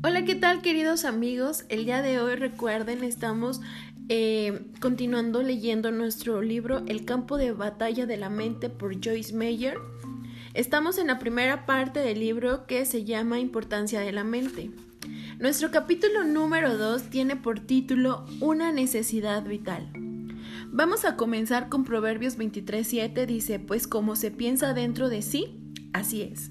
Hola, ¿qué tal queridos amigos? El día de hoy recuerden, estamos eh, continuando leyendo nuestro libro El campo de batalla de la mente por Joyce Meyer. Estamos en la primera parte del libro que se llama Importancia de la mente. Nuestro capítulo número 2 tiene por título Una necesidad vital. Vamos a comenzar con Proverbios 23:7, dice, pues como se piensa dentro de sí, así es.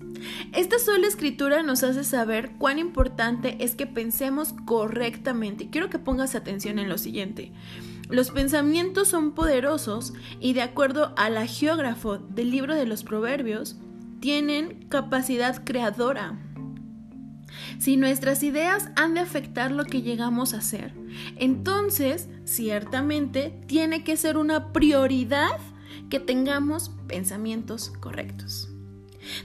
Esta sola escritura nos hace saber cuán importante es que pensemos correctamente. Quiero que pongas atención en lo siguiente. Los pensamientos son poderosos y de acuerdo a la geógrafo del libro de los proverbios, tienen capacidad creadora. Si nuestras ideas han de afectar lo que llegamos a hacer, entonces ciertamente tiene que ser una prioridad que tengamos pensamientos correctos.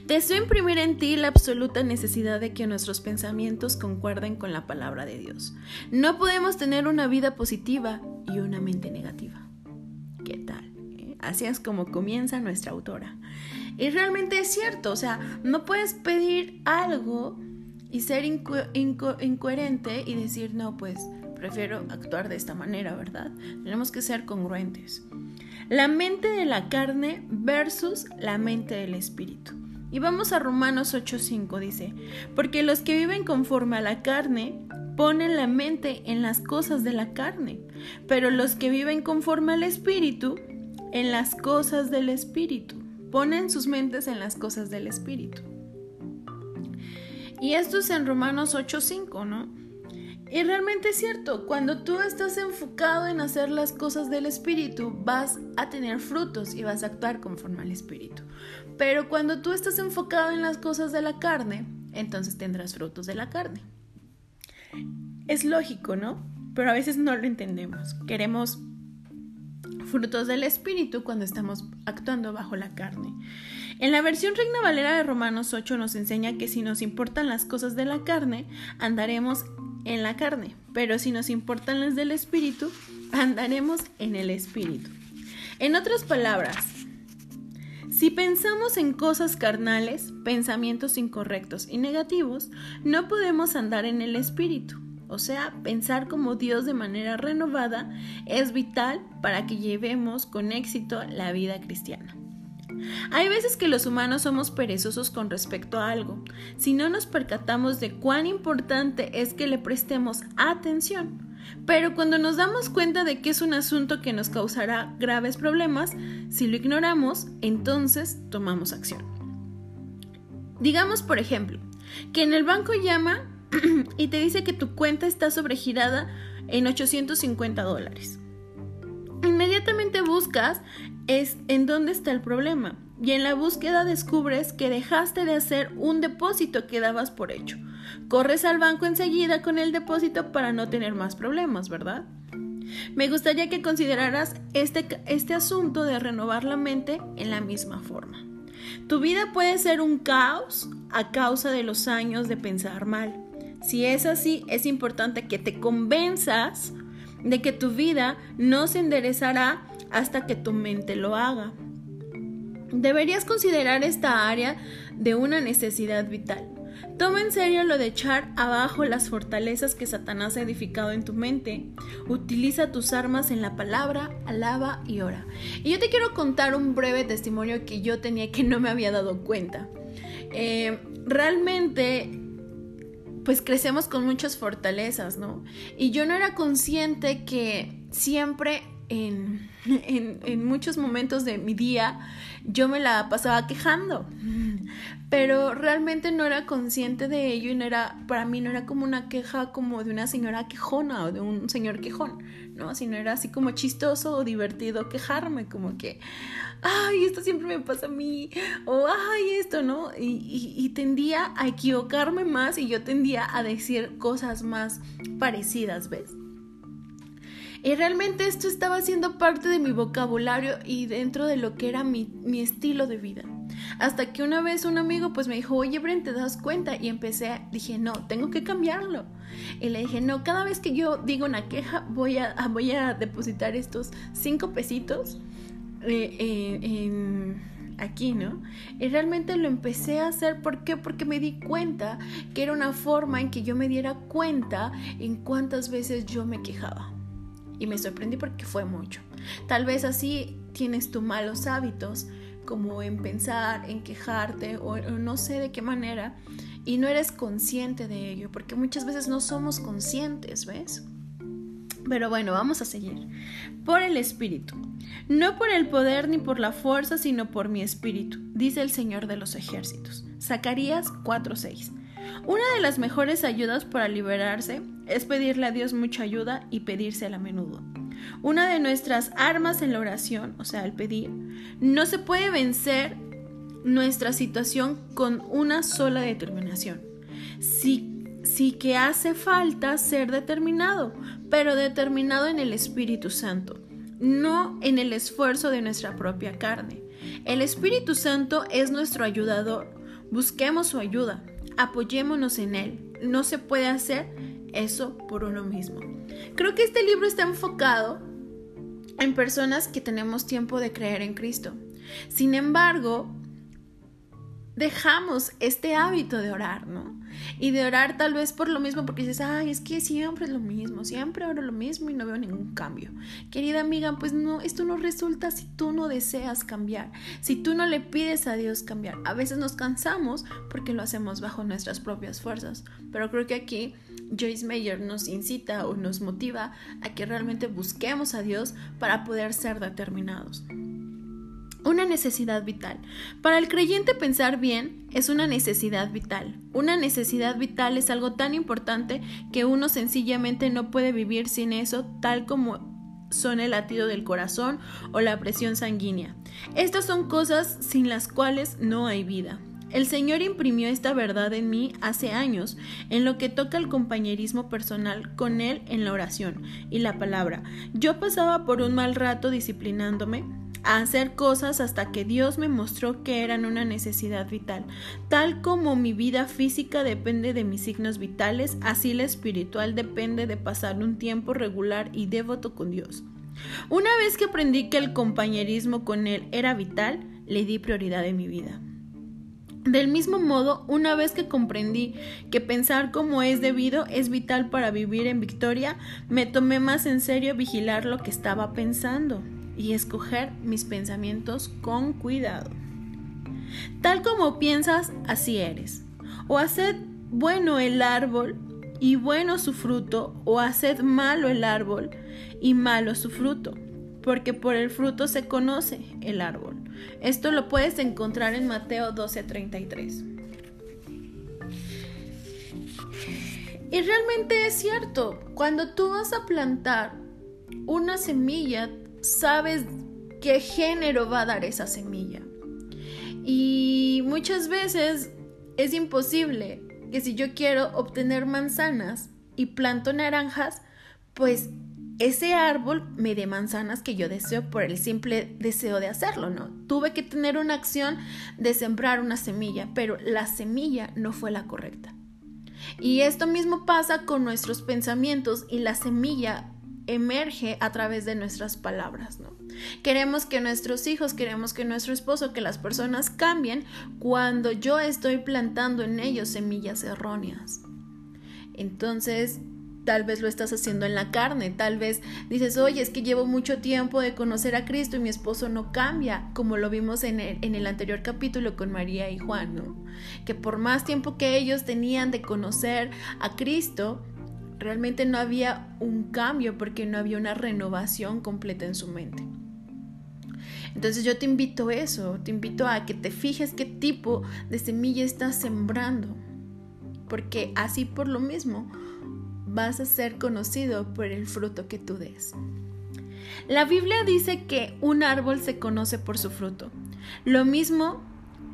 Deseo imprimir en ti la absoluta necesidad de que nuestros pensamientos concuerden con la palabra de Dios. No podemos tener una vida positiva y una mente negativa. ¿Qué tal? Eh? Así es como comienza nuestra autora. Y realmente es cierto, o sea, no puedes pedir algo y ser incoherente y decir, no, pues prefiero actuar de esta manera, ¿verdad? Tenemos que ser congruentes. La mente de la carne versus la mente del espíritu. Y vamos a Romanos 8:5, dice, porque los que viven conforme a la carne ponen la mente en las cosas de la carne, pero los que viven conforme al espíritu, en las cosas del espíritu, ponen sus mentes en las cosas del espíritu. Y esto es en Romanos 8:5, ¿no? Y realmente es cierto, cuando tú estás enfocado en hacer las cosas del Espíritu, vas a tener frutos y vas a actuar conforme al Espíritu. Pero cuando tú estás enfocado en las cosas de la carne, entonces tendrás frutos de la carne. Es lógico, ¿no? Pero a veces no lo entendemos. Queremos frutos del Espíritu cuando estamos actuando bajo la carne. En la versión Reina Valera de Romanos 8 nos enseña que si nos importan las cosas de la carne, andaremos en la carne, pero si nos importan las del espíritu, andaremos en el espíritu. En otras palabras, si pensamos en cosas carnales, pensamientos incorrectos y negativos, no podemos andar en el espíritu. O sea, pensar como Dios de manera renovada es vital para que llevemos con éxito la vida cristiana. Hay veces que los humanos somos perezosos con respecto a algo, si no nos percatamos de cuán importante es que le prestemos atención. Pero cuando nos damos cuenta de que es un asunto que nos causará graves problemas, si lo ignoramos, entonces tomamos acción. Digamos, por ejemplo, que en el banco llama y te dice que tu cuenta está sobregirada en 850 dólares. Inmediatamente buscas es en dónde está el problema y en la búsqueda descubres que dejaste de hacer un depósito que dabas por hecho. Corres al banco enseguida con el depósito para no tener más problemas, ¿verdad? Me gustaría que consideraras este, este asunto de renovar la mente en la misma forma. Tu vida puede ser un caos a causa de los años de pensar mal. Si es así, es importante que te convenzas de que tu vida no se enderezará hasta que tu mente lo haga. Deberías considerar esta área de una necesidad vital. Toma en serio lo de echar abajo las fortalezas que Satanás ha edificado en tu mente. Utiliza tus armas en la palabra, alaba y ora. Y yo te quiero contar un breve testimonio que yo tenía que no me había dado cuenta. Eh, realmente pues crecemos con muchas fortalezas, ¿no? Y yo no era consciente que siempre en, en, muchos momentos de mi día yo me la pasaba quejando, pero realmente no era consciente de ello y no era, para mí no era como una queja como de una señora quejona o de un señor quejón, ¿no? Sino era así como chistoso o divertido quejarme, como que, ay, esto siempre me pasa a mí, o ay, esto, ¿no? Y, y tendía a equivocarme más y yo tendía a decir cosas más parecidas, ¿ves? Y realmente esto estaba siendo parte de mi vocabulario y dentro de lo que era mi, estilo de vida. Hasta que una vez un amigo pues me dijo, oye Bren, ¿te das cuenta? Y empecé, dije, no, tengo que cambiarlo. Y le dije, no, cada vez que yo digo una queja voy a, voy a depositar estos cinco pesitos eh, eh, aquí, ¿no? Y realmente lo empecé a hacer, ¿por qué? Porque me di cuenta que era una forma en que yo me diera cuenta en cuántas veces yo me quejaba. Y me sorprendí porque fue mucho. Tal vez así tienes tus malos hábitos, como en pensar, en quejarte o, o no sé de qué manera, y no eres consciente de ello, porque muchas veces no somos conscientes, ¿ves? Pero bueno, vamos a seguir. Por el Espíritu. No por el poder ni por la fuerza, sino por mi Espíritu, dice el Señor de los ejércitos. Zacarías 4:6. Una de las mejores ayudas para liberarse es pedirle a Dios mucha ayuda y pedírsela a menudo. Una de nuestras armas en la oración, o sea, el pedir, no se puede vencer nuestra situación con una sola determinación. Si sí que hace falta ser determinado, pero determinado en el Espíritu Santo, no en el esfuerzo de nuestra propia carne. El Espíritu Santo es nuestro ayudador. Busquemos su ayuda, apoyémonos en él. No se puede hacer eso por uno mismo. Creo que este libro está enfocado en personas que tenemos tiempo de creer en Cristo. Sin embargo, dejamos este hábito de orar, ¿no? Y de orar tal vez por lo mismo, porque dices, ay, es que siempre es lo mismo, siempre oro lo mismo y no veo ningún cambio. Querida amiga, pues no, esto no resulta si tú no deseas cambiar, si tú no le pides a Dios cambiar. A veces nos cansamos porque lo hacemos bajo nuestras propias fuerzas, pero creo que aquí Joyce Meyer nos incita o nos motiva a que realmente busquemos a Dios para poder ser determinados. Una necesidad vital. Para el creyente pensar bien es una necesidad vital. Una necesidad vital es algo tan importante que uno sencillamente no puede vivir sin eso tal como son el latido del corazón o la presión sanguínea. Estas son cosas sin las cuales no hay vida. El Señor imprimió esta verdad en mí hace años, en lo que toca el compañerismo personal con Él en la oración y la palabra. Yo pasaba por un mal rato disciplinándome, a hacer cosas hasta que Dios me mostró que eran una necesidad vital. Tal como mi vida física depende de mis signos vitales, así la espiritual depende de pasar un tiempo regular y devoto con Dios. Una vez que aprendí que el compañerismo con Él era vital, le di prioridad en mi vida. Del mismo modo, una vez que comprendí que pensar como es debido es vital para vivir en victoria, me tomé más en serio vigilar lo que estaba pensando y escoger mis pensamientos con cuidado. Tal como piensas, así eres. O haced bueno el árbol y bueno su fruto, o haced malo el árbol y malo su fruto, porque por el fruto se conoce el árbol. Esto lo puedes encontrar en Mateo 12:33. Y realmente es cierto, cuando tú vas a plantar una semilla, sabes qué género va a dar esa semilla. Y muchas veces es imposible que si yo quiero obtener manzanas y planto naranjas, pues ese árbol me dé manzanas que yo deseo por el simple deseo de hacerlo, ¿no? Tuve que tener una acción de sembrar una semilla, pero la semilla no fue la correcta. Y esto mismo pasa con nuestros pensamientos y la semilla emerge a través de nuestras palabras, ¿no? Queremos que nuestros hijos, queremos que nuestro esposo, que las personas cambien cuando yo estoy plantando en ellos semillas erróneas. Entonces, tal vez lo estás haciendo en la carne, tal vez dices, oye, es que llevo mucho tiempo de conocer a Cristo y mi esposo no cambia, como lo vimos en el, en el anterior capítulo con María y Juan, ¿no? Que por más tiempo que ellos tenían de conocer a Cristo, realmente no había un cambio porque no había una renovación completa en su mente. Entonces yo te invito a eso, te invito a que te fijes qué tipo de semilla estás sembrando, porque así por lo mismo vas a ser conocido por el fruto que tú des. La Biblia dice que un árbol se conoce por su fruto. Lo mismo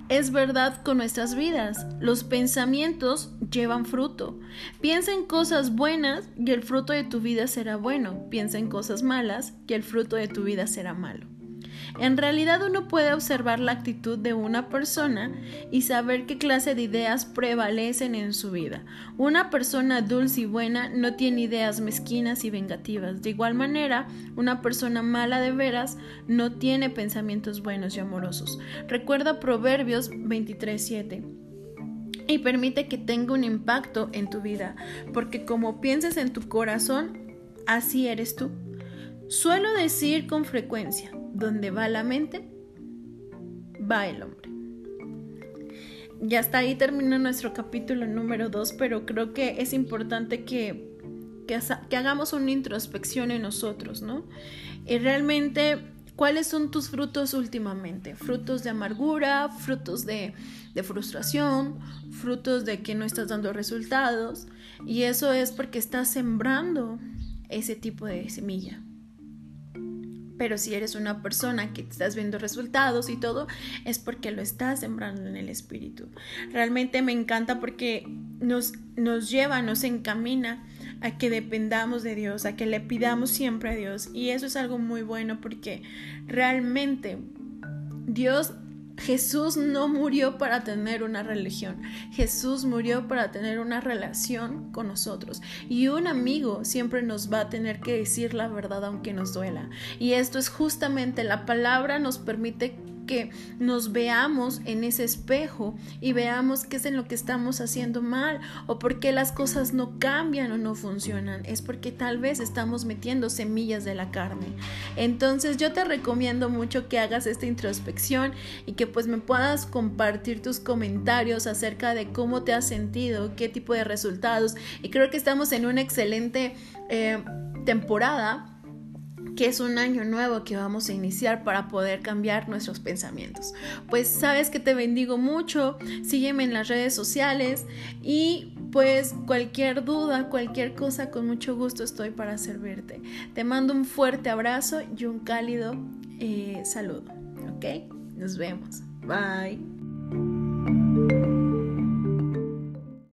es verdad con nuestras vidas. Los pensamientos llevan fruto. Piensa en cosas buenas y el fruto de tu vida será bueno. Piensa en cosas malas y el fruto de tu vida será malo. En realidad uno puede observar la actitud de una persona y saber qué clase de ideas prevalecen en su vida. Una persona dulce y buena no tiene ideas mezquinas y vengativas. De igual manera, una persona mala de veras no tiene pensamientos buenos y amorosos. Recuerda Proverbios 23:7 y permite que tenga un impacto en tu vida, porque como pienses en tu corazón, así eres tú. Suelo decir con frecuencia, donde va la mente, va el hombre. Ya está ahí termina nuestro capítulo número 2, pero creo que es importante que, que, que, hagamos una introspección en nosotros, ¿no? Y realmente, ¿cuáles son tus frutos últimamente? ¿Frutos de amargura? ¿Frutos de, de frustración? ¿Frutos de que no estás dando resultados? Y eso es porque estás sembrando ese tipo de semilla pero si eres una persona que estás viendo resultados y todo, es porque lo estás sembrando en el espíritu. Realmente me encanta porque nos, nos lleva, nos encamina a que dependamos de Dios, a que le pidamos siempre a Dios. Y eso es algo muy bueno porque realmente Dios Jesús no murió para tener una religión, Jesús murió para tener una relación con nosotros. Y un amigo siempre nos va a tener que decir la verdad aunque nos duela. Y esto es justamente la palabra nos permite que nos veamos en ese espejo y veamos qué es en lo que estamos haciendo mal o por qué las cosas no cambian o no funcionan. Es porque tal vez estamos metiendo semillas de la carne. Entonces yo te recomiendo mucho que hagas esta introspección y que pues me puedas compartir tus comentarios acerca de cómo te has sentido, qué tipo de resultados. Y creo que estamos en una excelente eh, temporada que es un año nuevo que vamos a iniciar para poder cambiar nuestros pensamientos. Pues sabes que te bendigo mucho, sígueme en las redes sociales y pues cualquier duda, cualquier cosa, con mucho gusto estoy para servirte. Te mando un fuerte abrazo y un cálido eh, saludo, ¿ok? Nos vemos. Bye.